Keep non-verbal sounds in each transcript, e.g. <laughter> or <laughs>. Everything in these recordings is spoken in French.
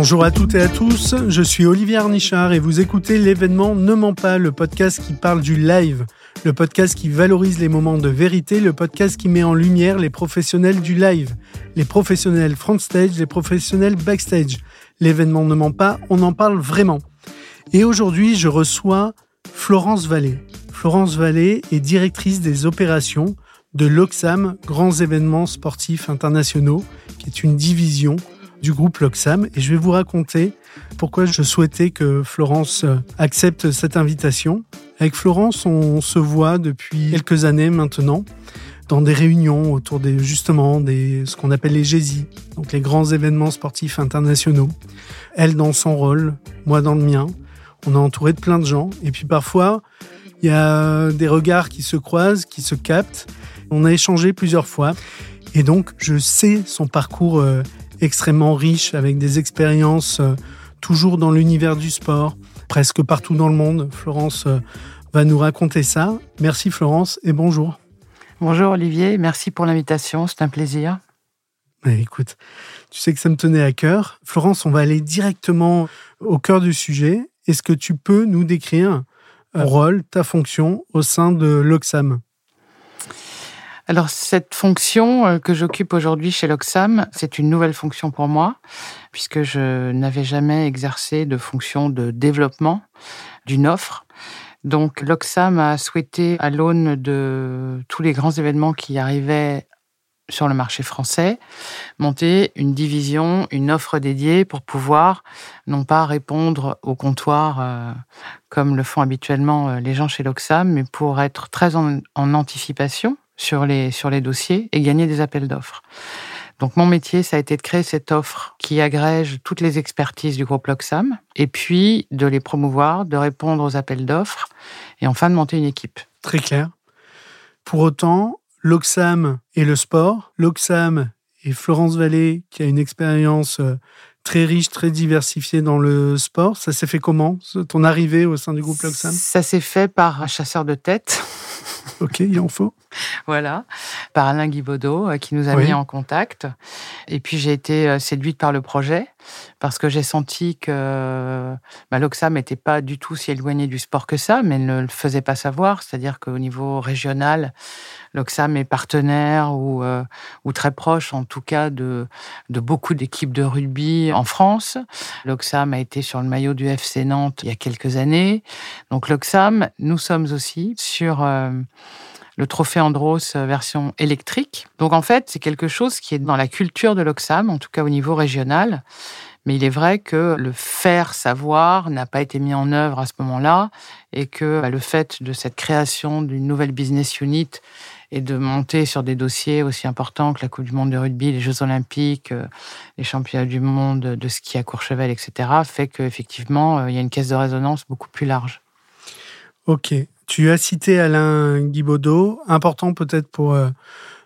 Bonjour à toutes et à tous, je suis Olivier Arnichard et vous écoutez l'événement Ne ment pas, le podcast qui parle du live, le podcast qui valorise les moments de vérité, le podcast qui met en lumière les professionnels du live, les professionnels front stage, les professionnels backstage. L'événement Ne ment pas, on en parle vraiment. Et aujourd'hui, je reçois Florence Vallée. Florence Vallée est directrice des opérations de l'Oxam, Grands événements sportifs internationaux, qui est une division du groupe Loxam et je vais vous raconter pourquoi je souhaitais que Florence accepte cette invitation. Avec Florence, on se voit depuis quelques années maintenant dans des réunions autour des justement des ce qu'on appelle les GESI, donc les grands événements sportifs internationaux. Elle dans son rôle, moi dans le mien. On est entouré de plein de gens et puis parfois il y a des regards qui se croisent, qui se captent. On a échangé plusieurs fois et donc je sais son parcours euh, extrêmement riche avec des expériences euh, toujours dans l'univers du sport, presque partout dans le monde. Florence euh, va nous raconter ça. Merci Florence et bonjour. Bonjour Olivier, merci pour l'invitation, c'est un plaisir. écoute, tu sais que ça me tenait à cœur. Florence, on va aller directement au cœur du sujet. Est-ce que tu peux nous décrire ton rôle, ta fonction au sein de l'Oxam? Alors cette fonction euh, que j'occupe aujourd'hui chez l'Oxam, c'est une nouvelle fonction pour moi, puisque je n'avais jamais exercé de fonction de développement d'une offre. Donc l'Oxam a souhaité, à l'aune de tous les grands événements qui arrivaient sur le marché français, monter une division, une offre dédiée pour pouvoir non pas répondre au comptoir euh, comme le font habituellement euh, les gens chez l'Oxam, mais pour être très en anticipation sur les, sur les dossiers et gagner des appels d'offres. Donc mon métier, ça a été de créer cette offre qui agrège toutes les expertises du groupe Loxam, et puis de les promouvoir, de répondre aux appels d'offres, et enfin de monter une équipe. Très clair. Pour autant, Loxam et le sport, Loxam et Florence Vallée, qui a une expérience euh, très riche, très diversifiée dans le sport, ça s'est fait comment, ton arrivée au sein du groupe Loxam Ça s'est fait par un chasseur de tête. <laughs> Ok, il en faut. Voilà, par Alain Guibaudot, euh, qui nous a mis en contact. Et puis j'ai été euh, séduite par le projet, parce que j'ai senti que bah, l'Oxam n'était pas du tout si éloigné du sport que ça, mais ne le faisait pas savoir. C'est-à-dire qu'au niveau régional, l'Oxam est partenaire ou, euh, très proche, en tout cas, de, de beaucoup d'équipes de rugby en France. L'Oxam a été sur le maillot du FC Nantes il y a quelques années. Donc l'Oxam, nous sommes aussi sur le trophée Andros euh, version électrique. Donc en fait, c'est quelque chose qui est dans la culture de l'Oxam, en tout cas au niveau régional. Mais il est vrai que le faire savoir n'a pas été mis en œuvre à ce moment-là et que bah, le fait de cette création d'une nouvelle business unit et de monter sur des dossiers aussi importants que la Coupe du Monde de rugby, les Jeux Olympiques, euh, les championnats du monde de ski à Courchevel, etc., fait qu'effectivement, euh, il y a une caisse de résonance beaucoup plus large. Ok. Tu as cité Alain Guibaudot, important peut-être pour euh,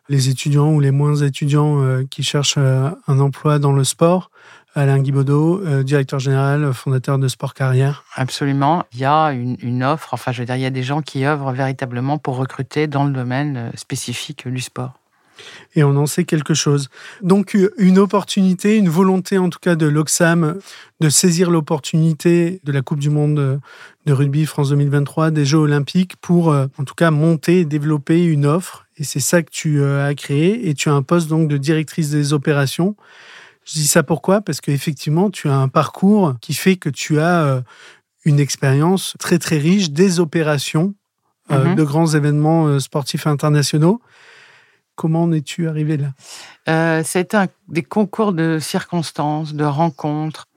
les étudiants ou les moins étudiants euh, qui cherchent euh, un emploi dans le sport. Alain Guibaudot, directeur général, fondateur de Sport Carrière. Absolument. Il y a une, offre, enfin je veux dire, il y a des gens qui œuvrent véritablement pour recruter dans le domaine spécifique du sport et on en sait quelque chose. Donc une opportunité, une volonté en tout cas de l'Oxam de saisir l'opportunité de la Coupe du Monde de rugby France 2023, des Jeux olympiques, pour euh, en tout cas monter et développer une offre. Et c'est ça que tu euh, as créé. Et tu as un poste donc de directrice des opérations. Je dis ça pourquoi? Parce qu'effectivement, tu as un parcours qui fait que tu as euh, une expérience très très riche des opérations mm-hmm. de grands événements sportifs internationaux. Comment en es-tu arrivé là? Euh, C'est un des concours de circonstances, de rencontres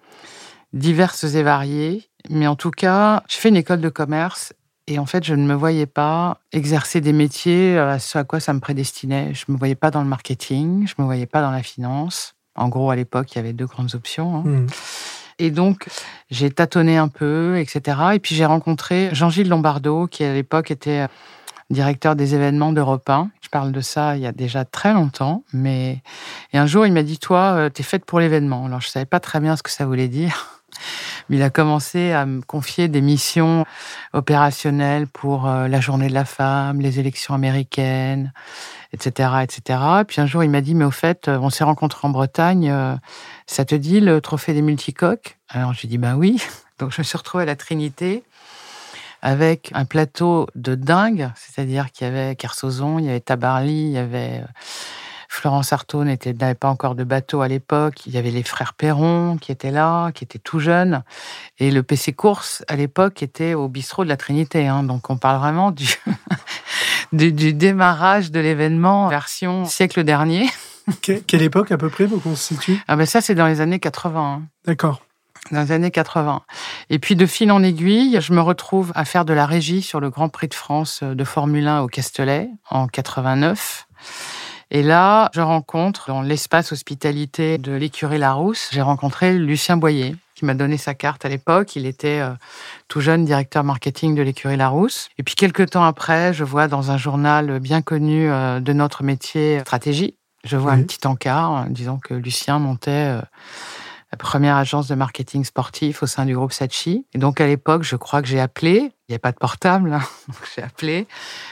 diverses et variées. Mais en tout cas, je fais une école de commerce et en fait, je ne me voyais pas exercer des métiers à ce à quoi ça me prédestinait. Je ne me voyais pas dans le marketing, je ne me voyais pas dans la finance. En gros, à l'époque, il y avait deux grandes options. Hein. Mmh. Et donc, j'ai tâtonné un peu, etc. Et puis, j'ai rencontré Jean-Gilles Lombardo, qui à l'époque était directeur des événements d'Europe 1. Je parle de ça il y a déjà très longtemps, mais et un jour il m'a dit toi, euh, t'es faite pour l'événement. Alors je savais pas très bien ce que ça voulait dire. <laughs> il a commencé à me confier des missions opérationnelles pour euh, la journée de la femme, les élections américaines, etc., etc. Puis un jour, il m'a dit, mais au fait, on s'est rencontrés en Bretagne, euh, ça te dit le trophée des multicoques? Alors j'ai dit, ben oui. <laughs> Donc je me suis retrouvée à la Trinité avec un plateau de dingue, c'est-à-dire qu'il y avait Kersozon, il y avait Tabarly, il y avait euh, Florence Artaud n'avait pas encore de bateau à l'époque. Il y avait les frères Perron qui étaient là, qui étaient tout jeunes. Et le PC Course, à l'époque, était au bistrot de la Trinité. Hein. Donc on parle vraiment du, <laughs> du, démarrage de l'événement version siècle dernier. quelle époque à peu près vous constituez ah ben Ça, c'est dans les années 80. Hein. D'accord dans les années 80. Et puis de fil en aiguille, je me retrouve à faire de la régie sur le Grand Prix de France de Formule 1 au Castellet en 89. Et là, je rencontre dans l'espace hospitalité de l'écurie Larousse, j'ai rencontré Lucien Boyer qui m'a donné sa carte à l'époque. Il était euh, tout jeune directeur marketing de l'écurie Larousse. Et puis quelques temps après, je vois dans un journal bien connu euh, de notre métier stratégie, je vois un petit encart disant que Lucien montait euh, première agence de marketing sportif au sein du groupe Sachi. Et donc à l'époque, je crois que j'ai appelé. Il n'y a pas de portable, hein. <laughs> j'ai appelé.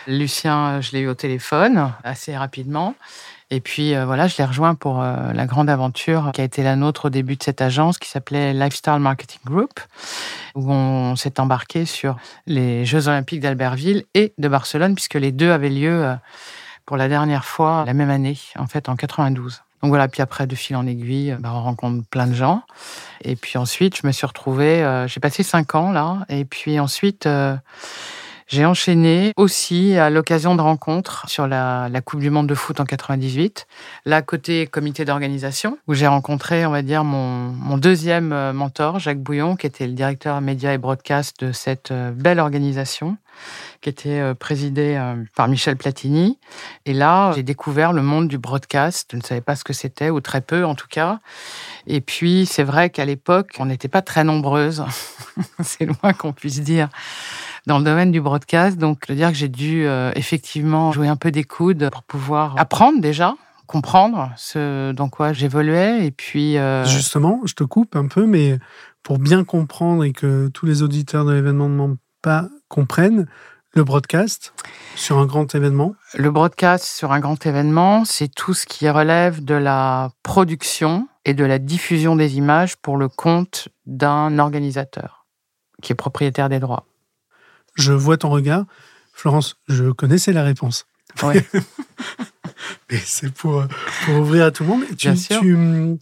Lucien, je l'ai eu au téléphone assez rapidement. Et puis euh, voilà, je l'ai rejoint pour euh, la grande aventure qui a été la nôtre au début de cette agence qui s'appelait Lifestyle Marketing Group, où on s'est embarqué sur les Jeux Olympiques d'Albertville et de Barcelone, puisque les deux avaient lieu euh, pour la dernière fois la même année, en fait en 92. Donc voilà, puis après, de fil en aiguille, bah, on rencontre plein de gens. Et puis ensuite, je me suis retrouvée, euh, j'ai passé cinq ans là, et puis ensuite, euh, j'ai enchaîné aussi à l'occasion de rencontres sur la, Coupe du Monde de foot en 98, là côté comité d'organisation, où j'ai rencontré, on va dire, mon, mon, deuxième euh, mentor, Jacques Bouillon, qui était le directeur média et broadcast de cette belle organisation qui était euh, présidé euh, par Michel Platini. Et là, j'ai découvert le monde du broadcast. Je ne savais pas ce que c'était, ou très peu en tout cas. Et puis, c'est vrai qu'à l'époque, on n'était pas très nombreuses. <laughs> c'est loin qu'on puisse dire dans le domaine du broadcast. Donc, je veux dire que j'ai dû euh, effectivement jouer un peu des coudes pour pouvoir apprendre déjà, comprendre ce dans quoi j'évoluais. Et puis. Justement, je te coupe un peu, mais pour bien comprendre et que tous les auditeurs de l'événement ne mentent pas comprennent, le broadcast sur un grand événement? Le broadcast sur un grand événement, c'est tout ce qui relève de la production et de la diffusion des images pour le compte d'un organisateur qui est propriétaire des droits. Je vois ton regard. Florence, je connaissais la réponse. Oui. <laughs> Mais c'est pour, ouvrir à tout le monde. Bien sûr. une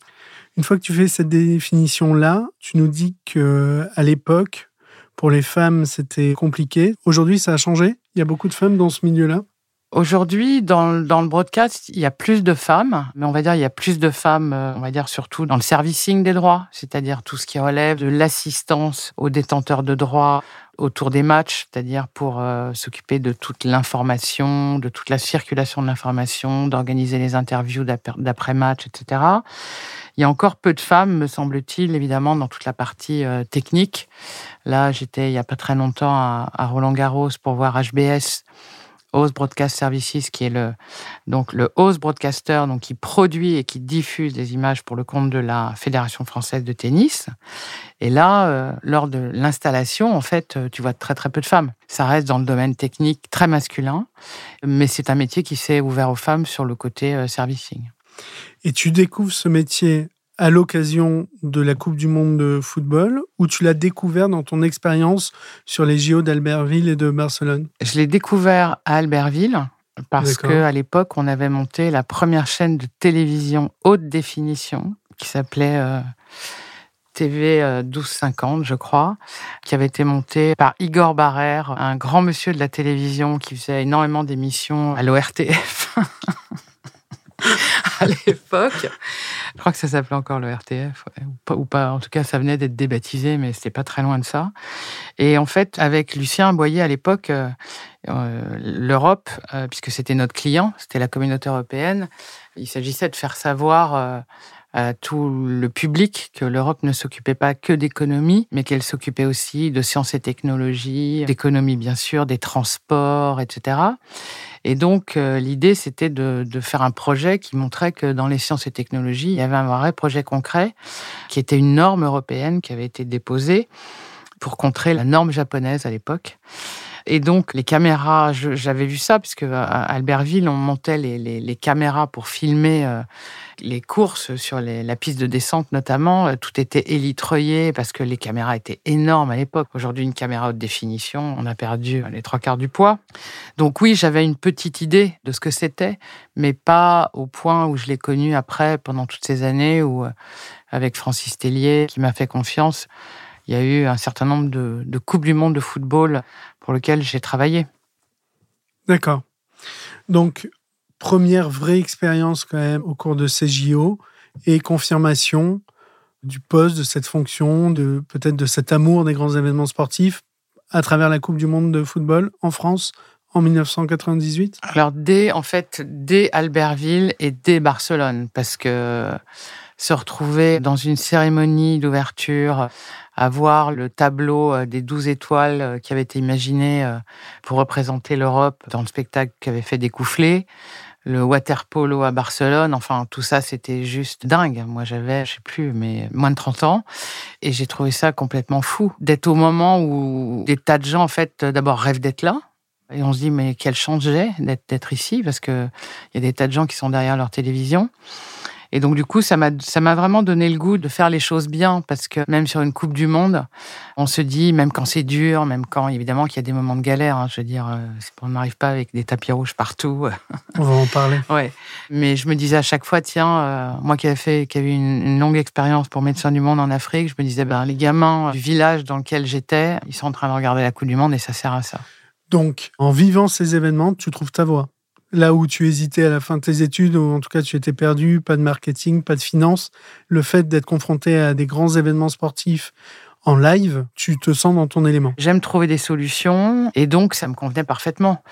fois que tu fais cette définition-là, tu nous dis que à l'époque, pour les femmes, c'était compliqué. Aujourd'hui, ça a changé? Il y a beaucoup de femmes dans ce milieu-là? Aujourd'hui, dans, le broadcast, il y a plus de femmes, mais on va dire il y a plus de femmes, euh, on va dire surtout dans le servicing des droits, c'est-à-dire tout ce qui relève de l'assistance aux détenteurs de droits autour des matchs, c'est-à-dire pour euh, s'occuper de toute l'information, de toute la circulation de l'information, d'organiser les interviews d'après-match, etc. Il y a encore peu de femmes, me semble-t-il, évidemment, dans toute la partie euh, technique. Là, j'étais il y a pas très longtemps à, Roland Garros pour voir HBS, Host Broadcast Services, qui est le donc le host broadcaster, donc qui produit et qui diffuse des images pour le compte de la Fédération française de tennis. Et là, euh, lors de l'installation, en fait, euh, tu vois très très peu de femmes. Ça reste dans le domaine technique très masculin, mais c'est un métier qui s'est ouvert aux femmes sur le côté servicing. Et tu découvres ce métier à l'occasion de la Coupe du Monde de football ou tu l'as découvert dans ton expérience sur les JO d'Albertville et de Barcelone? Je l'ai découvert à Albertville parce qu'à l'époque, on avait monté la première chaîne de télévision haute définition qui s'appelait euh, TV 1250, je crois, qui avait été montée par Igor Barrère, un grand monsieur de la télévision qui faisait énormément d'émissions à l'ORTF. <laughs> <laughs> à l'époque. Je crois que ça s'appelait encore le RTF, ou, pas, En tout cas, ça venait d'être débaptisé, mais c'était pas très loin de ça. Et en fait, avec Lucien Boyer à l'époque, euh, euh, l'Europe, euh, puisque c'était notre client, c'était la communauté européenne, il s'agissait de faire savoir à tout le public que l'Europe ne s'occupait pas que d'économie, mais qu'elle s'occupait aussi de sciences et technologies, d'économie bien sûr, des transports, etc. Et donc euh, l'idée c'était de, de, faire un projet qui montrait que dans les sciences et technologies, il y avait un vrai projet concret qui était une norme européenne qui avait été déposée pour contrer la norme japonaise à l'époque. Et donc, les caméras, j'avais vu ça, puisque à Albertville, on montait les, caméras pour filmer euh, les courses sur la piste de descente notamment. Euh, tout était élitreillé parce que les caméras étaient énormes à l'époque. Aujourd'hui, une caméra haute définition, on a perdu les trois quarts du poids. Donc oui, j'avais une petite idée de ce que c'était, mais pas au point où je l'ai connu après, pendant toutes ces années, où euh, avec Francis Tellier, qui m'a fait confiance, il y a eu un certain nombre de, de Coupes du Monde de football pour lesquelles j'ai travaillé. D'accord. Donc, première vraie expérience quand même au cours de ces JO et confirmation du poste, de cette fonction, de peut-être de cet amour des grands événements sportifs à travers la Coupe du Monde de football en France en 1998 Alors dès en fait dès Albertville et dès Barcelone parce que se retrouver dans une cérémonie d'ouverture, à voir le tableau euh, des douze étoiles euh, qui avait été imaginé euh, pour représenter l'Europe dans le spectacle qu'avait fait Découflé, le water polo à Barcelone, enfin tout ça c'était juste dingue. Moi j'avais, je sais plus, mais moins de 30 ans et j'ai trouvé ça complètement fou d'être au moment où des tas de gens en fait d'abord rêvent d'être là. Et on se dit mais quelle chance j'ai d'être ici? Parce que il y a des tas de gens qui sont derrière leur télévision. Et donc, du coup, ça m'a, vraiment donné le goût de faire les choses bien parce que même sur une Coupe du Monde, on se dit, même quand c'est dur, même quand, évidemment, qu'il y a des moments de galère, hein, je veux dire, euh, on n'arrive pas avec des tapis rouges partout. On va en parler. <laughs> ouais. Mais je me disais à chaque fois, tiens, euh, moi qui avais fait, qui avait une, une longue expérience pour médecin du monde en Afrique, je me disais, ben, les gamins du village dans lequel j'étais, ils sont en train de regarder la Coupe du Monde et ça sert à ça. Donc, en vivant ces événements, tu trouves ta voie là où tu hésitais à la fin de tes études, ou en tout cas tu étais perdu, pas de marketing, pas de finance, le fait d'être confronté à des grands événements sportifs en live, tu te sens dans ton élément. J'aime trouver des solutions et donc ça me convenait parfaitement.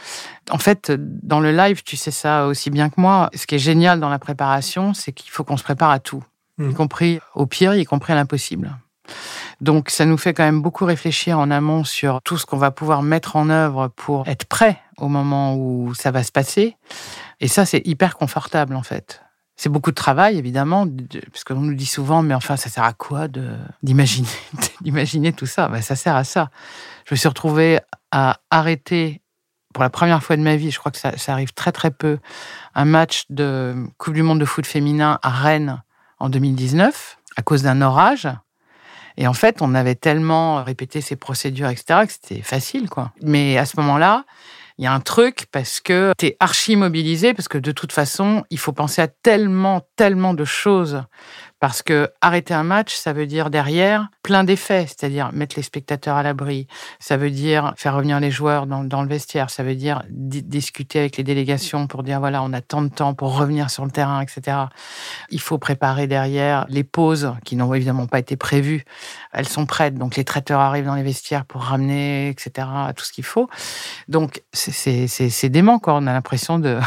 En fait, dans le live, tu sais ça aussi bien que moi. Ce qui est génial dans la préparation, c'est qu'il faut qu'on se prépare à tout, y mmh. compris au pire, y compris à l'impossible. Donc ça nous fait quand même beaucoup réfléchir en amont sur tout ce qu'on va pouvoir mettre en œuvre pour être prêt au moment où ça va se passer. Et ça, c'est hyper confortable en fait. C'est beaucoup de travail, évidemment, parce qu'on nous dit souvent, mais enfin, ça sert à quoi d'imaginer, <laughs> d'imaginer tout ça? Ben, Ça sert à ça. Je me suis retrouvée à arrêter, pour la première fois de ma vie, je crois que ça, ça arrive très très peu, un match de Coupe du Monde de foot féminin à Rennes en 2019, à cause d'un orage. Et en fait, on avait tellement répété ces procédures, etc., que c'était facile, quoi. Mais à ce moment-là, il y a un truc parce que tu es archi mobilisé, parce que de toute façon, il faut penser à tellement, tellement de choses parce que arrêter un match, ça veut dire derrière plein d'effets, c'est-à-dire mettre les spectateurs à l'abri, ça veut dire faire revenir les joueurs dans, dans le vestiaire, ça veut dire discuter avec les délégations pour dire voilà, on a tant de temps pour revenir sur le terrain, etc. Il faut préparer derrière les pauses qui n'ont évidemment pas été prévues. Elles sont prêtes, donc les traiteurs arrivent dans les vestiaires pour ramener, etc., tout ce qu'il faut. Donc c'est dément, quoi. On a l'impression de,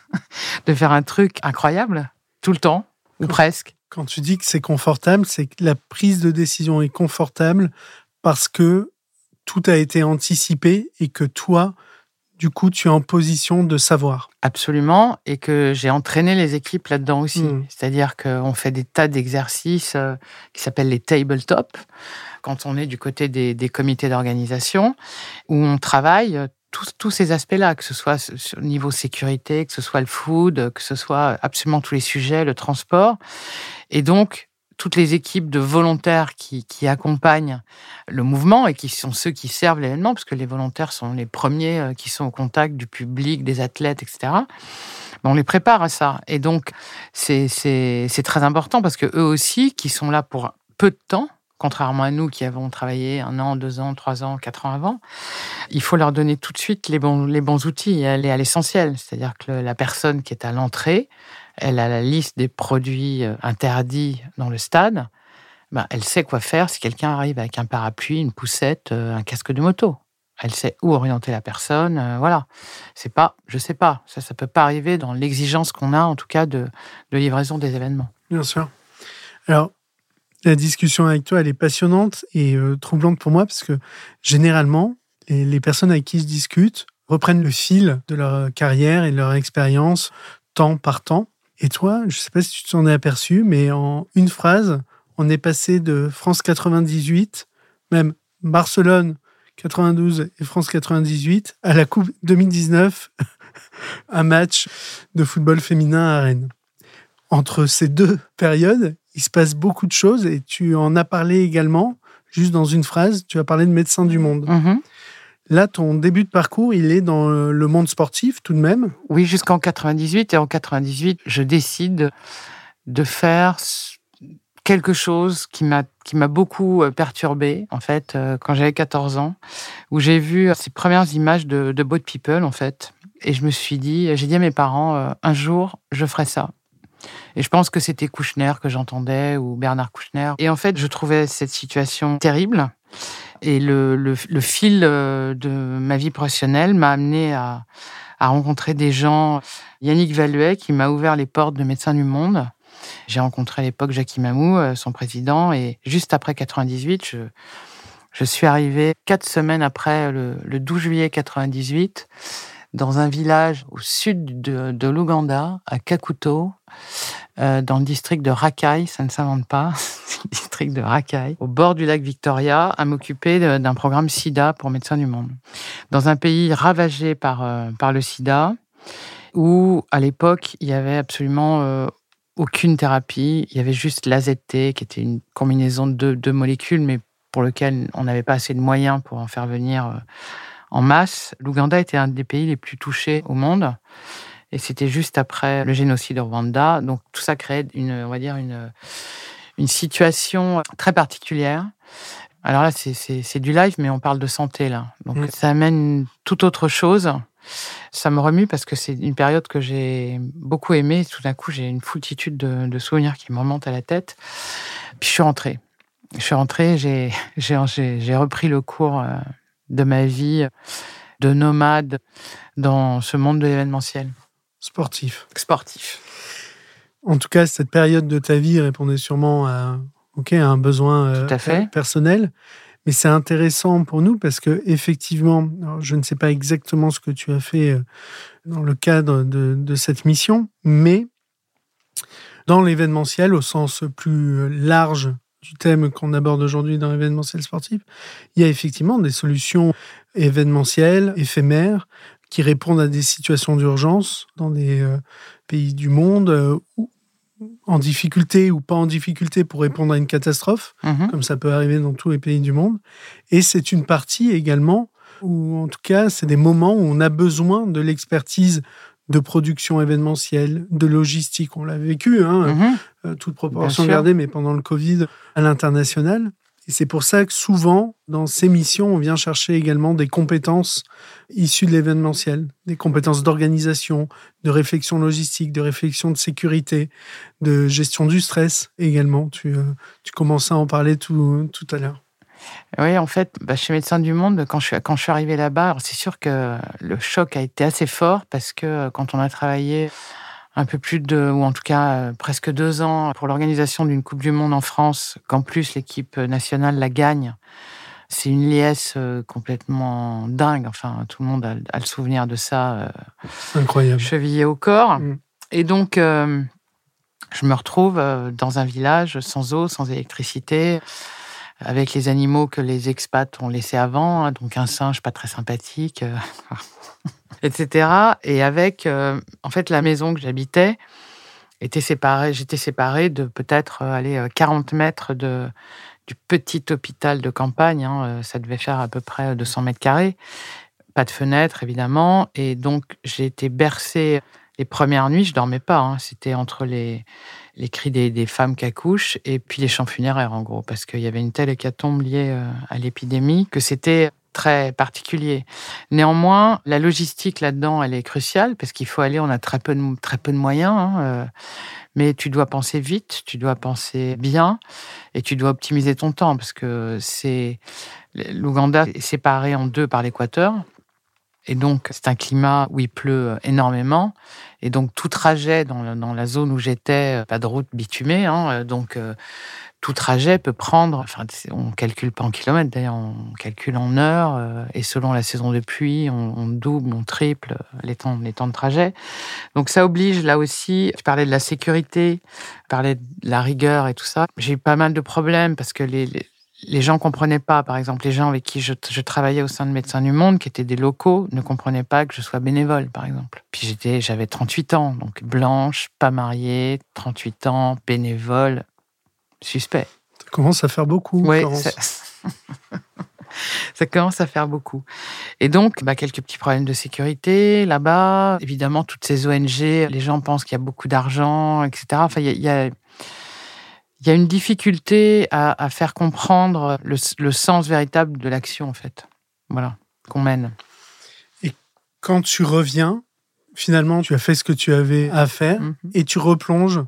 <laughs> de faire un truc incroyable tout le temps, ou presque. Quand tu dis que c'est confortable, c'est que la prise de décision est confortable parce que tout a été anticipé et que toi, du coup, tu es en position de savoir. Absolument, et que j'ai entraîné les équipes là-dedans aussi. Hmm. C'est-à-dire qu'on fait des tas d'exercices euh, qui s'appellent les tabletop, quand on est du côté des, des comités d'organisation, où on travaille tous, ces aspects-là, que ce soit au niveau sécurité, que ce soit le food, que ce soit absolument tous les sujets, le transport. Et donc, toutes les équipes de volontaires qui, qui, accompagnent le mouvement et qui sont ceux qui servent l'événement, parce que les volontaires sont les premiers euh, qui sont au contact du public, des athlètes, etc. Ben, on les prépare à ça. Et donc, c'est très important parce que eux aussi, qui sont là pour peu de temps, contrairement à nous qui avons travaillé un an, deux ans, trois ans, quatre ans avant, il faut leur donner tout de suite les bons, les bons outils aller à l'essentiel. C'est-à-dire que la personne qui est à l'entrée, elle a la liste des produits euh, interdits dans le stade. Ben, elle sait quoi faire si quelqu'un arrive avec un parapluie, une poussette, euh, un casque de moto. Elle sait où orienter la personne. Euh, voilà. C'est pas, je sais pas. Ça, ça peut pas arriver dans l'exigence qu'on a, en tout cas, de, de livraison des événements. Bien sûr. Alors, la discussion avec toi, elle est passionnante et euh, troublante pour moi parce que généralement, les, personnes avec qui je discute reprennent le fil de leur carrière et de leur expérience temps par temps. Et toi, je ne sais pas si tu t'en es aperçu, mais en une phrase, on est passé de France 98, même Barcelone 92 et France 98, à la Coupe 2019, <laughs> un match de football féminin à Rennes. Entre ces deux périodes, il se passe beaucoup de choses et tu en as parlé également, juste dans une phrase, tu as parlé de médecin du monde. Mm-hmm. Là, ton début de parcours, il est dans le monde sportif tout de même Oui, jusqu'en 98. Et en 98, je décide de faire quelque chose qui m'a qui m'a beaucoup euh, perturbé en fait euh, quand j'avais 14 ans où j'ai vu ces premières images de, de Boat People en fait et je me suis dit j'ai dit à mes parents euh, un jour je ferai ça et je pense que c'était Kouchner que j'entendais ou Bernard Kouchner. Et en fait, je trouvais cette situation terrible. Et le, fil euh, de ma vie professionnelle m'a amené à, rencontrer des gens. Yannick Valuet, qui m'a ouvert les portes de Médecins du Monde. J'ai rencontré à l'époque Jackie Mamou, euh, son président, et juste après 98, je, suis arrivé quatre semaines après le, le 12 juillet 98 dans un village au sud de, de l'Ouganda, à Kakuto, euh, dans le district de Rakai, ça ne s'invente pas, <laughs> le district de Rakai, au bord du lac Victoria, à m'occuper d'un programme SIDA pour Médecins du Monde. Dans un pays ravagé par, euh, par le SIDA, où à l'époque, il y avait absolument euh, aucune thérapie, il y avait juste l'AZT, qui était une combinaison de deux molécules, mais pour lequel on n'avait pas assez de moyens pour en faire venir en masse. L'Ouganda était un des pays les plus touchés au monde. Et c'était juste après le génocide au Rwanda. Donc tout ça crée une, on va dire, une, une situation très particulière. Alors là, c'est du live, mais on parle de santé là. Donc ça amène toute autre chose. Ça me remue parce que c'est une période que j'ai beaucoup aimée. Tout d'un coup, j'ai une foultitude de, de, souvenirs qui me remontent à la tête. Puis je suis rentrée. Je suis rentrée, j'ai repris le cours euh, de ma vie de nomade dans ce monde de l'événementiel. Sportif. Sportif. En tout cas, cette période de ta vie répondait sûrement à, à un besoin euh, personnel. Mais c'est intéressant pour nous parce que effectivement, je ne sais pas exactement ce que tu as fait euh, dans le cadre de, de cette mission, mais dans l'événementiel au sens plus large du thème qu'on aborde aujourd'hui dans l'événementiel sportif, il y a effectivement des solutions événementielles, éphémères, qui répondent à des situations d'urgence dans des euh, pays du monde euh, en difficulté ou pas en difficulté pour répondre à une catastrophe, mhm. comme ça peut arriver dans tous les pays du monde. Et c'est une partie également où, en tout cas, c'est des moments où on a besoin de l'expertise de production événementielle, de logistique. On l'a vécu, hein, mhm. euh, toute proportion gardée, mais pendant le Covid à l'international. Et c'est pour ça que souvent, dans ces missions, on vient chercher également des compétences issues de l'événementiel, des compétences d'organisation, de réflexion logistique, de réflexion de sécurité, de gestion du stress également. Tu, euh, tu commençais à en parler tout, tout à l'heure. Oui, en fait, bah, chez Médecins du Monde, quand je, suis, quand je suis arrivée là-bas, c'est sûr que le choc a été assez fort parce que euh, quand on a travaillé un peu plus de, ou en tout cas euh, presque deux ans pour l'organisation d'une Coupe du Monde en France, qu'en plus l'équipe nationale la gagne, c'est une liesse euh, complètement dingue. Enfin, tout le monde a, le souvenir de ça. Incroyable. Chevillé au corps. Mm. Et donc, je me retrouve dans un village sans eau, sans électricité avec les animaux que les expats ont laissés avant, hein, donc un singe pas très sympathique, euh, <laughs> etc. Et avec, euh, en fait, la maison que j'habitais était séparée, j'étais séparée de peut-être euh, aller 40 mètres de, du petit hôpital de campagne. Hein, ça devait faire à peu près 200 mètres carrés. Pas de fenêtre, évidemment. Et donc, j'ai été bercée les premières nuits, je dormais pas. Hein. C'était entre les, les cris des, femmes qui accouchent et puis les chants funéraires, en gros, parce qu'il y avait une telle hécatombe liée euh, à l'épidémie que c'était très particulier. Néanmoins, la logistique là-dedans, elle est cruciale parce qu'il faut aller, on a très peu de, très peu de moyens, hein, euh, mais tu dois penser vite, tu dois penser bien et tu dois optimiser ton temps parce que c'est l'Ouganda est séparé en deux par l'équateur. Et donc, c'est un climat où il pleut énormément. Et donc, tout trajet dans, dans la zone où j'étais, pas de route bitumée, hein, donc tout trajet peut prendre, enfin, on calcule pas en kilomètres d'ailleurs, on calcule en heures, euh, et selon la saison de pluie, on, double, on triple les temps, les temps de trajet. Donc ça oblige là aussi, tu parlais de la sécurité, tu parlais de la rigueur et tout ça. J'ai eu pas mal de problèmes parce que les, gens comprenaient pas, par exemple, les gens avec qui je, je, travaillais au sein de Médecins du Monde, qui étaient des locaux, ne comprenaient pas que je sois bénévole, par exemple. Puis j'étais, j'avais 38 ans, donc blanche, pas mariée, 38 ans, bénévole, suspect. Ça commence à faire beaucoup. Oui, <laughs> ça... commence à faire beaucoup. Et donc, bah, quelques petits problèmes de sécurité là-bas. Évidemment, toutes ces ONG, les gens pensent qu'il y a beaucoup d'argent, etc. Enfin, il y a, y a une difficulté à, faire comprendre le, sens véritable de l'action, en fait. Voilà, qu'on mène. Et quand tu reviens, finalement, tu as fait ce que tu avais à faire mhm. et tu replonges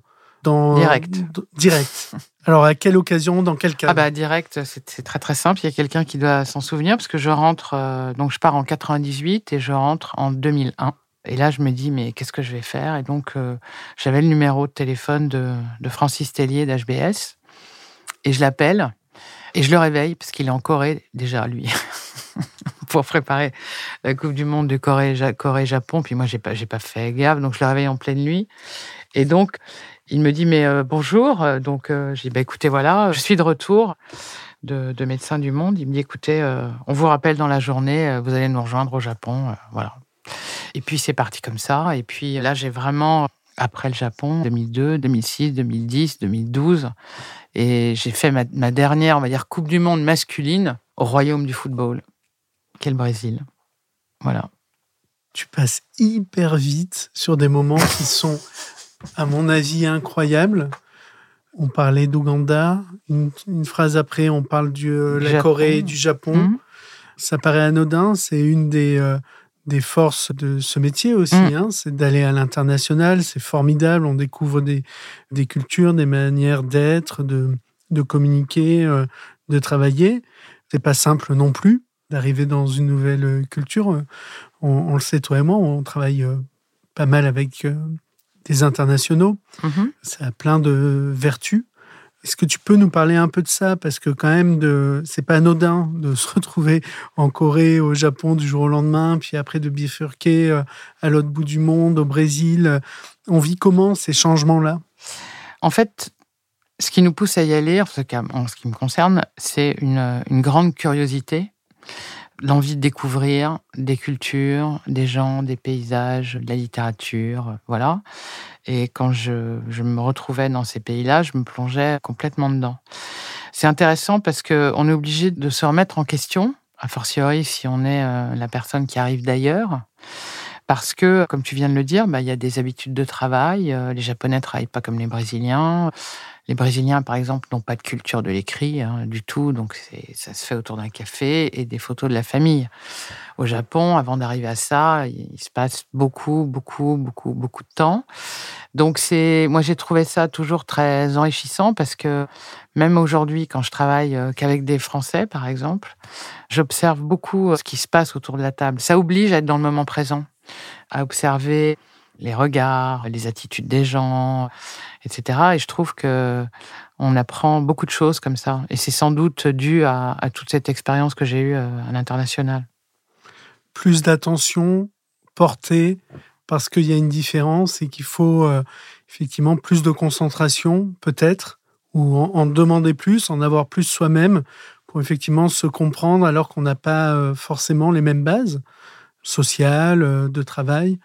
dans. Direct. direct. <laughs> Alors, à quelle occasion, dans quel cas? Ah bah direct, c'est très très simple. Il y a quelqu'un qui doit s'en souvenir parce que je rentre, euh, donc je pars en 98 et je rentre en 2001. Et là, je me dis, mais qu'est-ce que je vais faire? Et donc, euh, j'avais le numéro de téléphone de, Francis Tellier d'HBS et je l'appelle et je le réveille parce qu'il est en Corée déjà, lui, <laughs> pour préparer la Coupe du Monde de Corée-Japon. Puis moi, j'ai pas, pas fait gaffe, donc je le réveille en pleine nuit. Et donc, il me dit mais euh, bonjour. Donc euh, j'ai dit bah, écoutez voilà, je suis de retour de, de Médecins du Monde. Il me dit écoutez, euh, on vous rappelle dans la journée, vous allez nous rejoindre au Japon, voilà. Et puis c'est parti comme ça. Et puis là j'ai vraiment après le Japon 2002, 2006, 2010, 2012 et j'ai fait ma, ma, dernière on va dire Coupe du Monde masculine au royaume du football, quel Brésil. Voilà. Tu passes hyper vite sur des moments qui sont à mon avis, incroyable. On parlait d'Ouganda. Une, phrase après, on parle de euh, la Corée et du Japon. Mhm. Ça paraît anodin. C'est une des, euh, des forces de ce métier aussi. Mhm. Hein. c'est d'aller à l'international. C'est formidable. On découvre des, des cultures, des manières d'être, de, de communiquer, euh, de travailler. C'est pas simple non plus d'arriver dans une nouvelle culture. On, on, le sait, toi et moi, on travaille pas mal avec des internationaux. Mhm. Ça a plein de vertus. Est-ce que tu peux nous parler un peu de ça? Parce que quand même, de... c'est pas anodin de se retrouver en Corée, au Japon du jour au lendemain, puis après de bifurquer euh, à l'autre bout du monde, au Brésil. On vit comment ces changements-là? En fait, ce qui nous pousse à y aller, en ce, en ce qui me concerne, c'est une, une grande curiosité l'envie de découvrir des cultures, des gens, des paysages, de la littérature, voilà. Et quand je, me retrouvais dans ces pays-là, je me plongeais complètement dedans. C'est intéressant parce qu'on est obligé de se remettre en question, a fortiori si on est euh, la personne qui arrive d'ailleurs. Parce que, comme tu viens de le dire, bah, il y a des habitudes de travail. Euh, les Japonais ne travaillent pas comme les Brésiliens. Les Brésiliens, par exemple, n'ont pas de culture de l'écrit hein, du tout, donc ça se fait autour d'un café et des photos de la famille. Au Japon, avant d'arriver à ça, il se passe beaucoup, beaucoup, beaucoup, beaucoup de temps. Donc c'est, moi j'ai trouvé ça toujours très enrichissant parce que même aujourd'hui, quand je travaille euh, qu'avec des Français, par exemple, j'observe beaucoup euh, ce qui se passe autour de la table. Ça oblige à être dans le moment présent, à observer les regards, les attitudes des gens, etc. Et je trouve que on apprend beaucoup de choses comme ça. Et c'est sans doute dû à, toute cette expérience que j'ai eue euh, à l'international. Plus d'attention portée parce qu'il y a une différence et qu'il faut euh, effectivement plus de concentration, peut-être, ou en, demander plus, en avoir plus soi-même pour effectivement se comprendre alors qu'on n'a pas euh, forcément les mêmes bases sociales, de travail.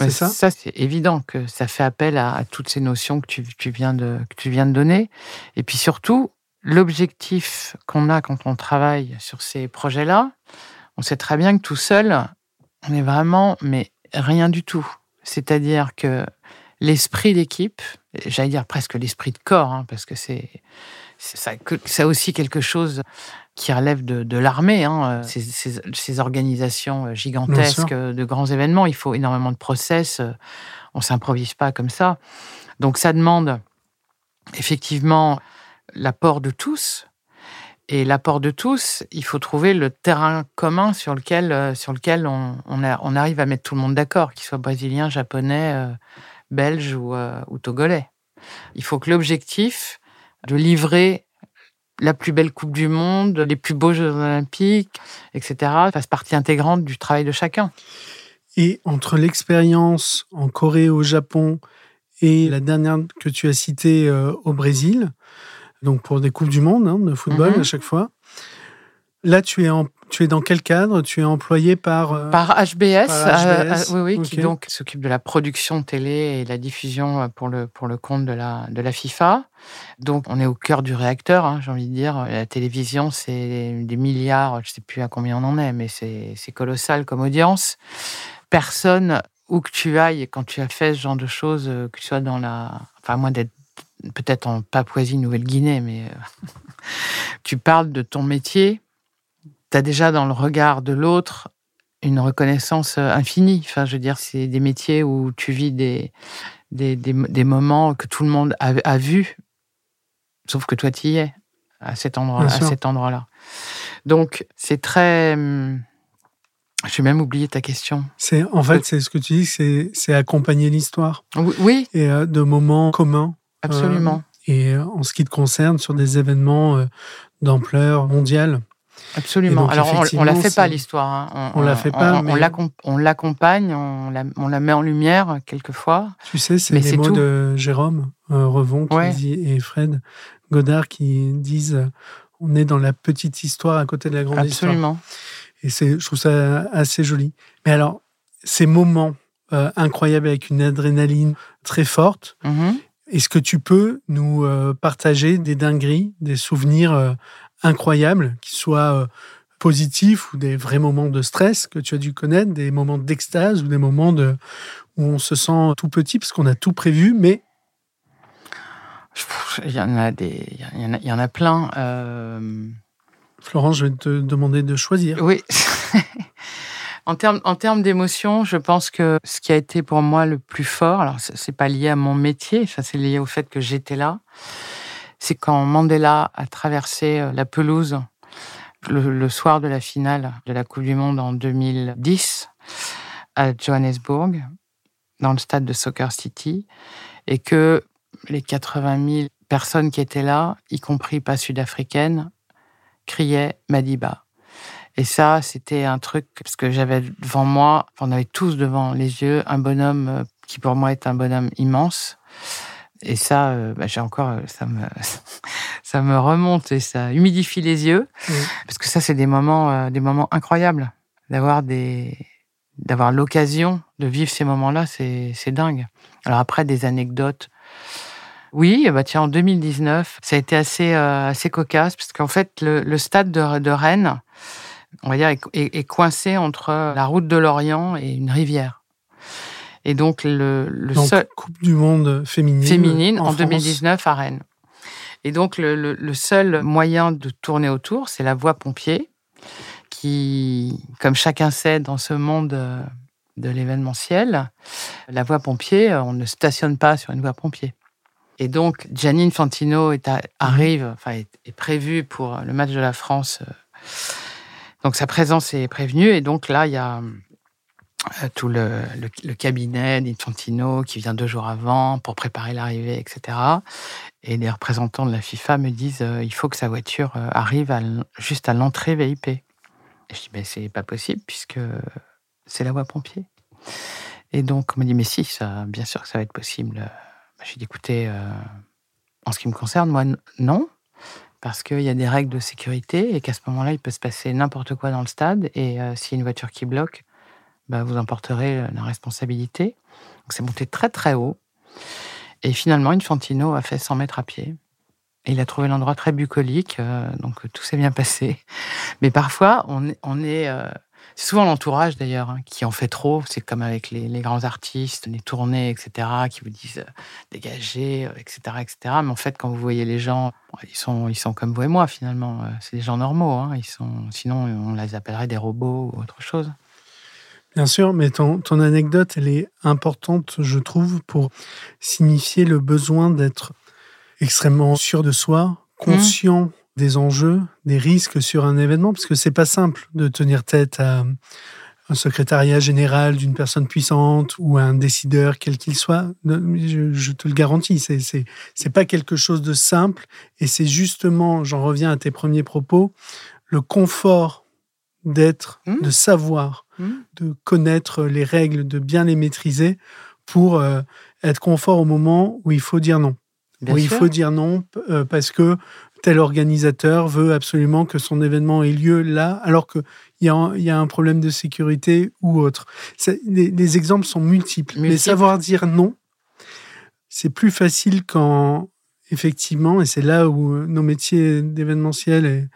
Ça Ça, c'est évident que ça fait appel à, toutes ces notions que tu, viens de, que tu viens de donner. Et puis surtout, l'objectif qu'on a quand on travaille sur ces projets-là, on sait très bien que tout seul, on est vraiment, mais rien du tout. C'est-à-dire que l'esprit d'équipe, j'allais dire presque l'esprit de corps, hein, parce que c'est ça, ça aussi quelque chose qui relève de, l'armée, hein, euh, ces, organisations euh, gigantesques euh, de grands événements. Il faut énormément de process. On s'improvise pas comme ça. Donc ça demande effectivement l'apport de tous. Et l'apport de tous, il faut trouver le terrain commun sur lequel, sur lequel on, on, arrive à mettre tout le monde d'accord, qu'il soit brésilien, japonais, euh, belge ou, euh, ou, togolais. Il faut que l'objectif de livrer la plus belle Coupe du Monde, les plus beaux Jeux olympiques, etc., fasse partie intégrante du travail de chacun. Et entre l'expérience en Corée, au Japon et la dernière que tu as citée au Brésil, donc pour des Coupes du Monde hein, de football mhm. à chaque fois. Là, tu es, en, tu es dans quel cadre? Tu es employé par euh, Par HBS, euh, euh, oui, oui qui donc s'occupe de la production télé et la diffusion pour le, pour le compte de la, de la FIFA. Donc, on est au cœur du réacteur, hein, j'ai envie de dire. La télévision, c'est des milliards, je ne sais plus à combien on en est, mais c'est colossal comme audience. Personne, où que tu ailles, quand tu as fait ce genre de choses, que tu sois dans la. Enfin, moi d'être peut-être en Papouasie, Nouvelle-Guinée, mais <laughs> tu parles de ton métier, tu as déjà dans le regard de l'autre une reconnaissance euh, infinie. Enfin, je veux dire, c'est des métiers où tu vis des, des, des, moments que tout le monde a, a vu, sauf que toi, tu y es à cet endroit, endroit-là. Donc, c'est très. Hum, je vais même oublié ta question. C'est en fait, c'est ce que tu dis, c'est accompagner l'histoire. Oui. Et euh, de moments communs Absolument. Euh, et euh, en ce qui te concerne, sur des événements euh, d'ampleur mondiale. Absolument. Alors, on ne la fait pas, l'histoire. Hein. On, ne la fait pas. On, l'accompagne, on la, on la, met en lumière quelquefois. Tu sais, c'est les mots de Jérôme Revon et Fred Godard qui disent on est dans la petite histoire à côté de la grande histoire. Absolument. Et je trouve ça assez joli. Mais alors, ces moments incroyables avec une adrénaline très forte, mm-hmm. Est-ce que tu peux nous euh, partager des dingueries, des souvenirs euh, incroyables, qui soient euh, positifs ou des vrais moments de stress que tu as dû connaître, des moments d'extase ou des moments de, où on se sent tout petit parce qu'on a tout prévu, mais il y en a des, il y en a, plein. Florence, je vais te demander de choisir. Oui. <laughs> En termes, en termes d'émotion, je pense que ce qui a été pour moi le plus fort, alors c'est pas lié à mon métier, ça c'est lié au fait que j'étais là, c'est quand Mandela a traversé euh, la pelouse le, soir de la finale de la Coupe du Monde en 2010 à Johannesburg, dans le stade de Soccer City, et que les 80 000 personnes qui étaient là, y compris pas sud-africaines, criaient Madiba. Et ça, c'était un truc, parce que j'avais devant moi, on avait tous devant les yeux, un bonhomme euh, qui pour moi est un bonhomme immense. Et ça, euh, bah, j'ai encore, euh, ça me, <laughs> ça me remonte et ça humidifie les yeux, parce que ça, c'est des moments, des moments incroyables, d'avoir des, d'avoir l'occasion de vivre ces moments-là, c'est, c'est dingue. Alors après, des anecdotes. Oui, bah tiens, en 2019, ça a été assez, assez cocasse, parce qu'en fait, le, le stade de, de Rennes, on va dire, est, coincé entre la route de l'Orient et une rivière. Et donc, le, le seul. Coupe du Monde féminine. Féminine en, 2019 à Rennes. Et donc, le, seul moyen de tourner autour, c'est la voie pompier, qui, comme chacun sait dans ce monde euh, de l'événementiel, la voie pompier, euh, on ne stationne pas sur une voie pompier. Et donc, Janine Fantino est arrive, enfin, est, est prévue pour le match de la France euh, donc sa présence est prévenue et donc là, il y a tout le, cabinet d'Infantino qui vient deux jours avant pour préparer l'arrivée, etc. Et les représentants de la FIFA me disent euh, il faut que sa voiture euh, arrive juste à l'entrée VIP. Et je dis mais c'est pas possible puisque c'est la voie pompier. Et donc on me dit mais si, bien sûr que ça va être possible. Bah, je dit écoutez, en ce qui me concerne, moi non, parce qu'il y a des règles de sécurité et qu'à ce moment-là, il peut se passer n'importe quoi dans le stade. Et euh, s'il y a une voiture qui bloque, bah, vous emporterez euh, la responsabilité. C'est monté très très haut. Et finalement, Infantino a fait 100 mètres à pied. Et il a trouvé l'endroit très bucolique, euh, donc tout s'est bien passé. <laughs> Mais parfois, on est, on est c'est souvent l'entourage d'ailleurs hein, qui en fait trop. C'est comme avec les, grands artistes, les tournées, etc., qui vous disent euh, dégagez, etc., euh, etc. Mais en fait, quand vous voyez les gens, ils sont, comme vous et moi finalement. Euh, c'est des gens normaux. Hein. Ils sont, sinon, on les appellerait des robots ou autre chose. Bien sûr, mais ton, ton anecdote, elle est importante, je trouve, pour signifier le besoin d'être extrêmement sûr de soi, conscient des enjeux, des risques sur un événement, parce que c'est pas simple de tenir tête à un secrétariat général d'une personne puissante ou un décideur, quel qu'il soit. Je, je, te le garantis, c'est c'est pas quelque chose de simple, et c'est justement, j'en reviens à tes premiers propos, le confort d'être, mmh. de savoir, mmh. de connaître les règles, de bien les maîtriser pour euh, être confort au moment où il faut dire non. où il faut dire non euh, parce que tel organisateur veut absolument que son événement ait lieu là, alors qu'il y, y, a un problème de sécurité ou autre. Les, exemples sont multiples. Mais savoir dire non, c'est plus facile quand, effectivement, et c'est là où nos métiers d'événementiel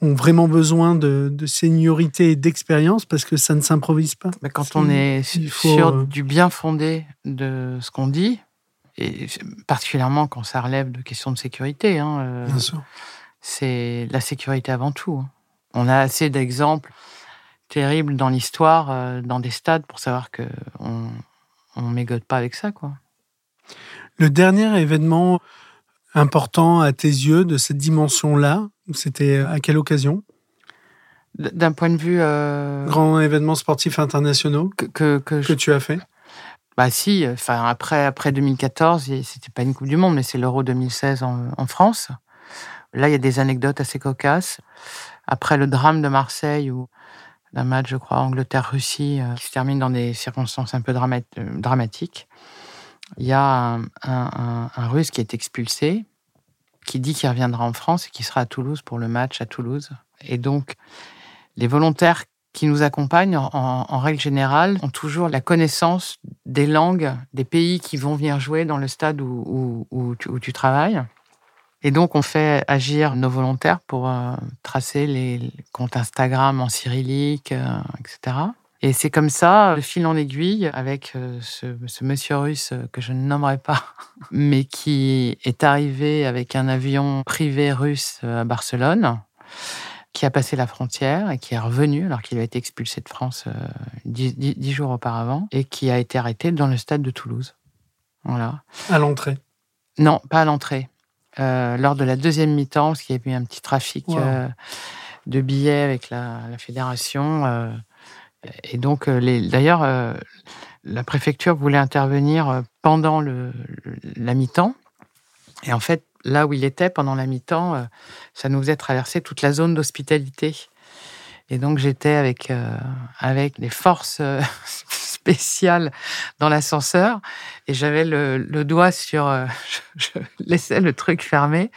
ont vraiment besoin de, de seniorité et d'expérience parce que ça ne s'improvise pas. Mais quand on est sûr euh, du bien fondé de ce qu'on dit, et particulièrement quand ça relève de questions de sécurité. Hein, euh, c'est la sécurité avant tout. Hein. On a assez d'exemples terribles dans l'histoire, euh, dans des stades, pour savoir que on, on mégote pas avec ça, quoi. Le dernier événement important à tes yeux de cette dimension-là, c'était à quelle occasion? D'un point de vue... Euh, Grand événement sportif internationaux que, que, que, tu as fait? Bah si, enfin après après 2014, c'était pas une Coupe du Monde, mais c'est l'Euro 2016 en, France. Là, il y a des anecdotes assez cocasses. Après le drame de Marseille, où un match, je crois, Angleterre-Russie, euh, qui se termine dans des circonstances un peu euh, dramatiques, il y a un, Russe qui est expulsé, qui dit qu'il reviendra en France et qui sera à Toulouse pour le match à Toulouse. Et donc, les volontaires qui nous accompagnent, en, règle générale, ont toujours la connaissance des langues des pays qui vont venir jouer dans le stade où, où, tu, travailles. Et donc, on fait agir nos volontaires pour euh, tracer les comptes Instagram en cyrillique, euh, etc. Et c'est comme ça, de fil en aiguille, avec euh, ce, ce, monsieur russe que je ne nommerai pas, <laughs> mais qui est arrivé avec un avion privé russe à Barcelone qui a passé la frontière et qui est revenu alors qu'il a été expulsé de France euh, dix, jours auparavant et qui a été arrêté dans le stade de Toulouse. Voilà. À l'entrée Non, pas à l'entrée. Euh, lors de la deuxième mi-temps, parce qu'il y a eu un petit trafic euh, de billets avec la, fédération. Et donc, d'ailleurs, la préfecture voulait intervenir pendant le, la mi-temps. Et en fait, là où il était pendant la mi-temps, euh, ça nous faisait traverser toute la zone d'hospitalité. Et donc j'étais avec euh, avec des forces euh, spéciales dans l'ascenseur et j'avais le, doigt sur, <laughs> je, laissais le truc fermé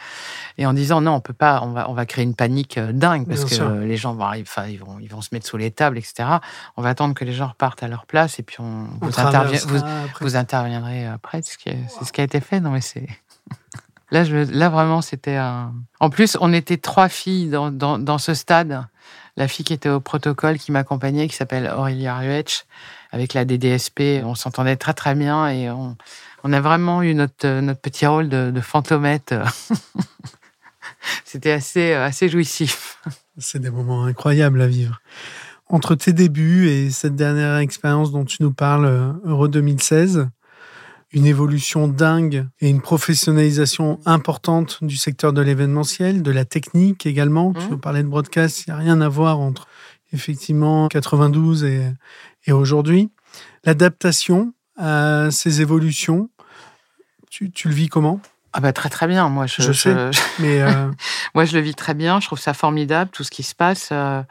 et en disant non on peut pas, on va on va créer une panique dingue parce que les gens vont arriver, ils vont ils vont se mettre sous les tables etc. On va attendre que les gens repartent à leur place et puis on, vous, vous, interviendrez après. C'est ce, ce qui a été fait. Non mais c'est <laughs> Là, je, là vraiment, c'était un. En plus, on était trois filles dans, dans, dans, ce stade. La fille qui était au protocole, qui m'accompagnait, qui s'appelle Aurélia Ruech, avec la DDSP. On s'entendait très très bien et on, on, a vraiment eu notre, notre petit rôle de, de fantomette. <laughs> c'était assez, assez jouissif. C'est des moments incroyables à vivre. Entre tes débuts et cette dernière expérience dont tu nous parles, Euro 2016, une évolution dingue et une professionnalisation importante du secteur de l'événementiel, de la technique également. Tu mmh. parlais de broadcast, il n'y a rien à voir entre effectivement 92 et, et aujourd'hui. L'adaptation à ces évolutions, tu, tu le vis comment? Ah bah très très bien, moi je, je sais, mais euh, <laughs> moi je le vis très bien, je trouve ça formidable tout ce qui se passe. Euh,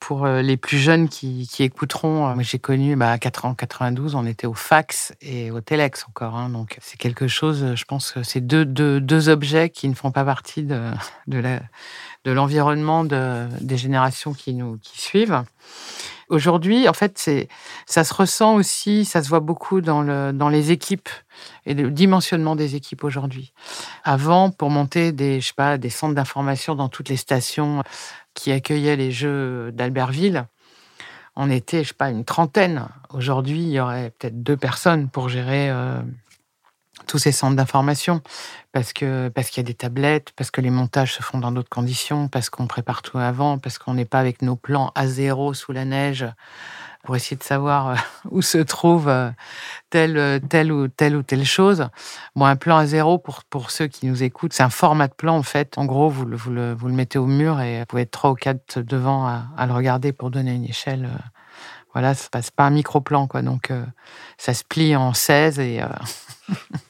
pour euh, les plus jeunes qui, écouteront, euh, j'ai connu bah, en 92, on était au fax et au telex encore. Hein, donc c'est quelque chose, je pense que c'est deux, deux, objets qui ne font pas partie de, de l'environnement de, des générations qui nous qui suivent. Aujourd'hui, en fait, c'est ça se ressent aussi, ça se voit beaucoup dans, le, dans les équipes et le dimensionnement des équipes aujourd'hui. Avant, pour monter des, je sais pas, des centres d'information dans toutes les stations, qui accueillait les Jeux d'Albertville, on était, je sais pas, une trentaine. Aujourd'hui, il y aurait peut-être deux personnes pour gérer euh, tous ces centres d'information, parce que parce qu'il y a des tablettes, parce que les montages se font dans d'autres conditions, parce qu'on prépare tout avant, parce qu'on n'est pas avec nos plans à zéro sous la neige pour essayer de savoir <laughs> où se trouve telle, telle ou telle ou telle chose. Bon, un plan à zéro, pour, pour ceux qui nous écoutent, c'est un format de plan, en fait. En gros, vous le, vous le, vous le mettez au mur et vous pouvez être trois ou quatre devant à, le regarder pour donner une échelle. Voilà, c'est pas, pas un micro-plan, quoi. Donc, ça se plie en 16 et... <laughs>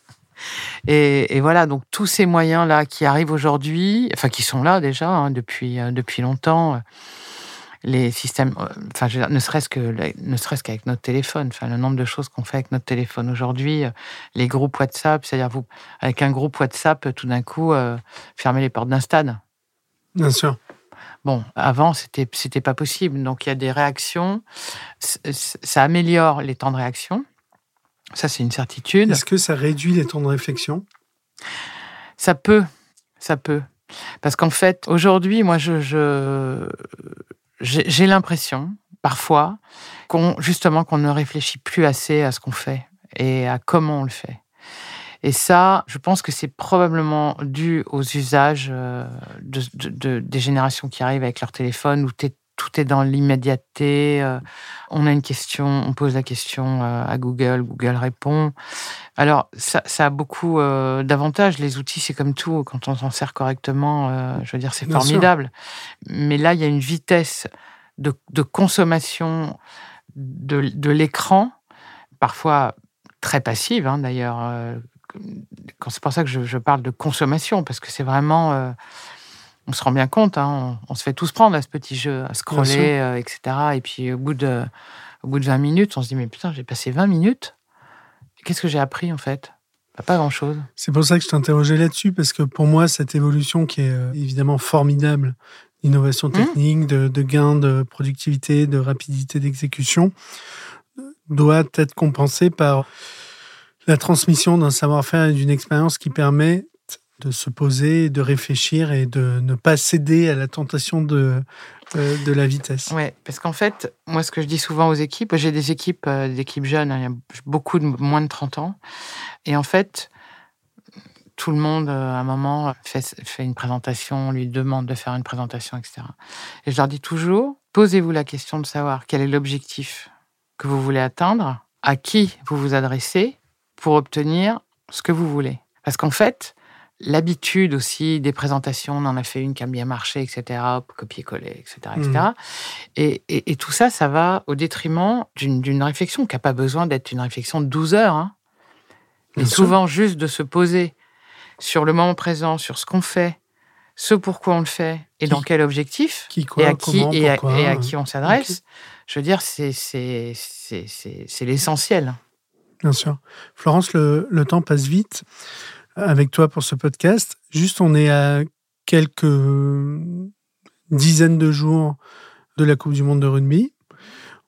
Et, voilà, donc tous ces moyens-là qui arrivent aujourd'hui, enfin qui sont là déjà hein, depuis, euh, depuis longtemps, euh, les systèmes, euh, enfin ne serait-ce que ne serait-ce qu'avec notre téléphone, enfin le nombre de choses qu'on fait avec notre téléphone aujourd'hui, les groupes WhatsApp, c'est-à-dire vous avec un groupe WhatsApp, tout d'un coup, fermer les portes d'un stade. Bien sûr. Bon, avant, c'était c'était pas possible. Donc, il y a des réactions. Ça améliore les temps de réaction. Ça, c'est une certitude. Est-ce que ça réduit les temps de réflexion? Ça peut, ça peut. Parce qu'en fait, aujourd'hui, moi, je, j'ai l'impression, parfois, qu'on justement qu'on ne réfléchit plus assez à ce qu'on fait et à comment on le fait. Et ça, je pense que c'est probablement dû aux usages euh, de, des générations qui arrivent avec leur téléphone, où tu es tout est dans l'immédiateté. Euh, on a une question, on pose la question euh, à Google, Google répond. Alors, ça, a beaucoup euh, d'avantages. Les outils, c'est comme tout, quand on s'en sert correctement, je veux dire, c'est formidable. Mais là, il y a une vitesse de, consommation de, l'écran, parfois très passive, hein, d'ailleurs. c'est pour ça que je, je, parle de consommation, parce que c'est vraiment on se rend bien compte, hein, on, se fait tous prendre à ce petit jeu, à scroller, euh, etc. Et puis au bout, de, au bout de 20 minutes, on se dit, mais putain, j'ai passé 20 minutes. Qu'est-ce que j'ai appris en fait? Pas grand-chose. C'est pour ça que je t'interrogeais là-dessus, parce que pour moi, cette évolution qui est euh, évidemment formidable, d'innovation mmh. technique, de, de gain de productivité, de rapidité d'exécution, doit être compensée par la transmission d'un savoir-faire et d'une expérience qui permet de se poser, de réfléchir et de ne pas céder à la tentation de, euh, de la vitesse. Oui, parce qu'en fait, moi, ce que je dis souvent aux équipes, j'ai des équipes, euh, des équipes jeunes, hein, il y a beaucoup de moins de 30 ans. Et en fait, tout le monde, euh, à un moment, fait, fait une présentation, on lui demande de faire une présentation, etc. Et je leur dis toujours, posez-vous la question de savoir quel est l'objectif que vous voulez atteindre, à qui vous vous adressez pour obtenir ce que vous voulez. Parce qu'en fait, l'habitude aussi des présentations, on en a fait une qui a bien marché, etc., copier-coller, etc. etc. Mmh. Et, tout ça, ça va au détriment d'une réflexion qui n'a pas besoin d'être une réflexion de 12 heures. Hein. Mais souvent, juste de se poser sur le moment présent, sur ce qu'on fait, ce pourquoi on le fait et dans quel objectif, et, à qui, et, à, qui on s'adresse, je veux dire, c'est l'essentiel. Bien sûr. Florence, le, le temps passe vite avec toi pour ce podcast. Juste, on est à quelques dizaines de jours de la Coupe du Monde de rugby.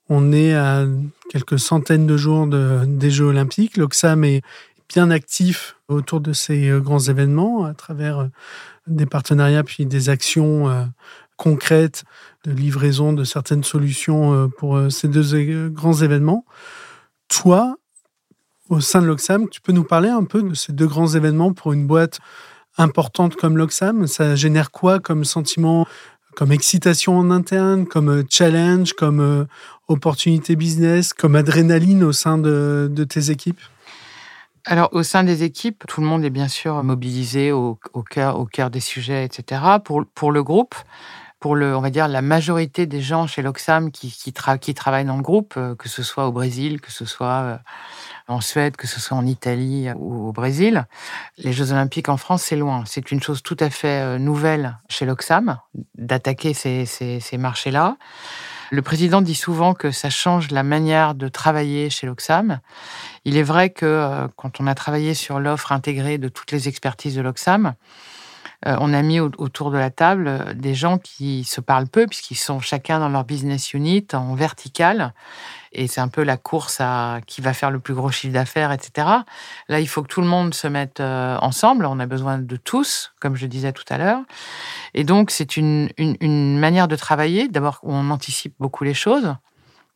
On est à quelques centaines de jours des Jeux Olympiques. L'Oxam est bien actif autour de ces euh, grands événements à travers euh, des partenariats puis des actions euh, concrètes de livraison de certaines solutions pour ces deux grands événements. Toi, au sein de l'Oxam. Tu peux nous parler un peu de ces deux grands événements pour une boîte importante comme l'Oxam? Ça génère quoi comme sentiment, comme excitation en interne, comme euh, challenge, comme euh, opportunité business, comme adrénaline au sein de, tes équipes? Alors, au sein des équipes, tout le monde est bien sûr mobilisé au, cœur, des sujets, etc. Pour le groupe, pour le, on va dire, la majorité des gens chez l'Oxam qui, qui, qui, travaillent dans le groupe, euh, que ce soit au Brésil, que ce soit en Suède, que ce soit en Italie ou au Brésil. Les Jeux Olympiques en France, c'est loin. C'est une chose tout à fait euh, nouvelle chez l'Oxam d'attaquer ces, ces, marchés-là. Le président dit souvent que ça change la manière de travailler chez l'Oxam. Il est vrai que euh, quand on a travaillé sur l'offre intégrée de toutes les expertises de l'Oxam, euh, on a mis autour de la table des gens qui se parlent peu, puisqu'ils sont chacun dans leur business unit en vertical et c'est un peu la course à qui va faire le plus gros chiffre d'affaires, etc. Là, il faut que tout le monde se mette euh, ensemble. On a besoin de tous, comme je disais tout à l'heure. Et donc, c'est une, une, manière de travailler. D'abord, on anticipe beaucoup les choses.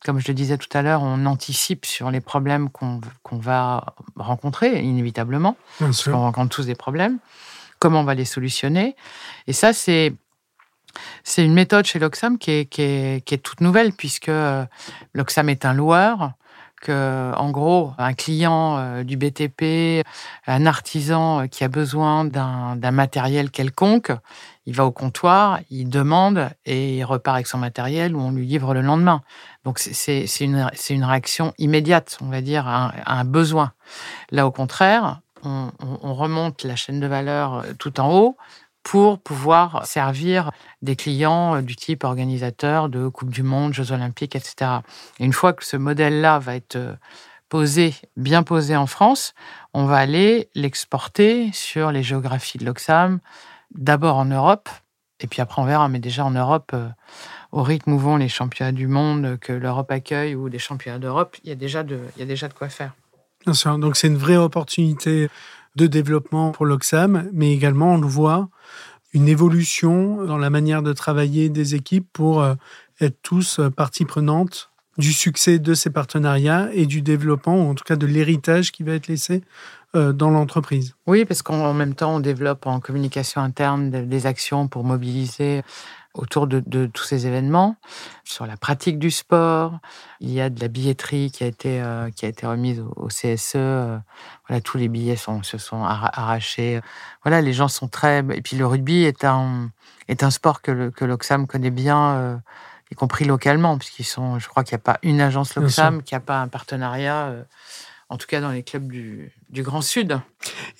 Comme je le disais tout à l'heure, on anticipe sur les problèmes qu'on va rencontrer, inévitablement. Parce qu'on rencontre tous des problèmes. Comment on va les solutionner. Et ça, c'est C'est une méthode chez l'Oxam qui est, qui, est, toute nouvelle, puisque euh, l'Oxam est un loueur, que, en gros, un client euh, du BTP, un artisan euh, qui a besoin d'un matériel quelconque, il va au comptoir, il demande et il repart avec son matériel ou on lui livre le lendemain. Donc c'est une, une, réaction immédiate, on va dire, à un, besoin. Là, au contraire, on, on, remonte la chaîne de valeur tout en haut pour pouvoir servir des clients euh, du type organisateur de Coupe du Monde, Jeux Olympiques, etc. une fois que ce modèle-là va être euh, posé, bien posé en France, on va aller l'exporter sur les géographies de l'Oxam, d'abord en Europe, et puis après on verra, mais déjà en Europe, euh, au rythme où vont les championnats du monde que l'Europe accueille ou des championnats d'Europe, il y a déjà de quoi faire. Bien sûr, donc c'est une vraie opportunité de développement pour l'Oxam, mais également, on le voit, une évolution dans la manière de travailler des équipes pour euh, être tous euh, partie prenante du succès de ces partenariats et du développement, ou en tout cas de l'héritage qui va être laissé euh, dans l'entreprise. Oui, parce qu'en même temps, on développe en communication interne des actions pour mobiliser autour de, tous ces événements, sur la pratique du sport. Il y a de la billetterie qui a été, euh, qui a été remise au, CSE. Euh, voilà, tous les billets sont, se sont arrachés. Voilà, les gens sont très. Et puis le rugby est un, est un sport que, que l'Oxam connaît bien, euh, y compris localement, puisqu'ils sont. Je crois qu'il n'y a pas une agence l'Oxam qui n'a pas un partenariat. en tout cas, dans les clubs du, du Grand Sud.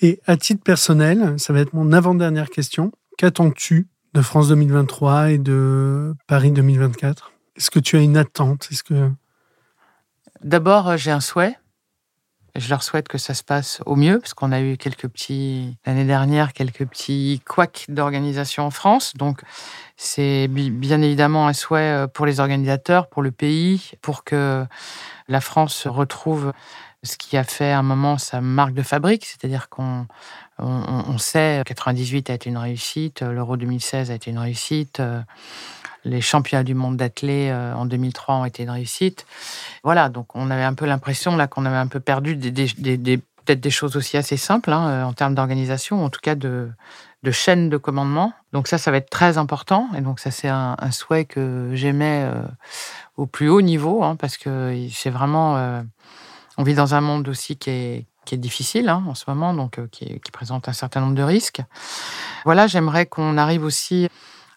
Et à titre personnel, ça va être mon avant-dernière question. Qu'attends-tu de France 2023 et de Paris 2024 Est-ce que tu as une attente? Est-ce que D'abord, euh, j'ai un souhait. Je leur souhaite que ça se passe au mieux, parce qu'on a eu quelques petits, l'année dernière, quelques petits couacs d'organisation en France. Donc, c'est bien évidemment un souhait euh, pour les organisateurs, pour le pays, pour que la France retrouve ce qui a fait un moment sa marque de fabrique, c'est-à-dire qu'on on, sait, 98 a été une réussite, l'Euro 2016 a été une réussite, les championnats du monde d'athlètes euh, en 2003 ont été une réussite. Voilà, donc on avait un peu l'impression là qu'on avait un peu perdu des, peut-être des choses aussi assez simples hein, euh, en termes d'organisation, en tout cas de, chaîne de commandement. Donc ça, ça va être très important. Et donc ça, c'est un, souhait que j'aimais euh, au plus haut niveau, hein, parce que c'est vraiment... on vit dans un monde aussi qui est, qui est difficile hein, en ce moment, donc euh, qui, présente un certain nombre de risques. Voilà, j'aimerais qu'on arrive aussi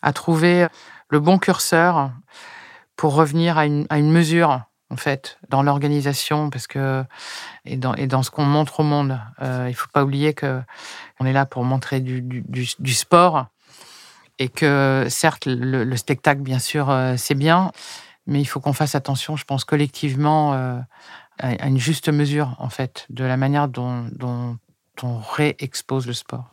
à trouver le bon curseur pour revenir à une, mesure en fait dans l'organisation parce que et dans, et dans ce qu'on montre au monde euh, il faut pas oublier que on est là pour montrer du, du, sport et que certes le, spectacle bien sûr euh, c'est bien mais il faut qu'on fasse attention je pense collectivement euh, à une juste mesure, en fait, de la manière dont, on réexpose le sport.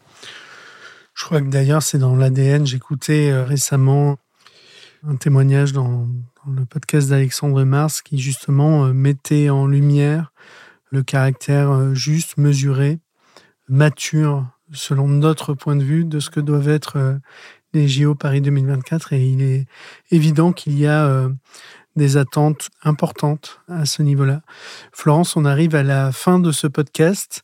Je crois que d'ailleurs, c'est dans l'ADN. J'écoutais euh, récemment un témoignage dans, le podcast d'Alexandre Mars qui, justement, euh, mettait en lumière le caractère euh, juste, mesuré, mature, selon notre point de vue, de ce que doivent être les JO Paris 2024. Et il est évident qu'il y a des attentes importantes à ce niveau-là. Florence, on arrive à la fin de ce podcast.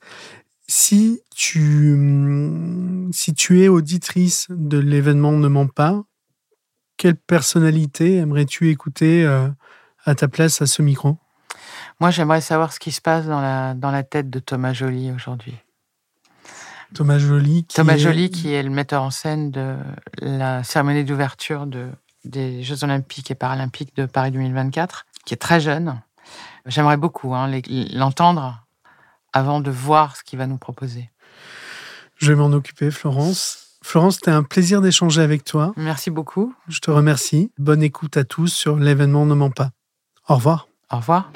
Si tu, si tu es auditrice de l'événement Ne ment pas, quelle personnalité aimerais-tu écouter euh, à ta place à ce micro? Moi, j'aimerais savoir ce qui se passe dans la, dans la tête de Thomas Joly aujourd'hui. Thomas Joly, qui Thomas est... qui est le metteur en scène de la cérémonie d'ouverture de des Jeux Olympiques et Paralympiques de Paris 2024, qui est très jeune. J'aimerais beaucoup hein, l'entendre avant de voir ce qu'il va nous proposer. Je vais m'en occuper, Florence. Florence, c'était un plaisir d'échanger avec toi. Merci beaucoup. Je te remercie. Bonne écoute à tous sur l'événement Ne ment pas. Au revoir. Au revoir.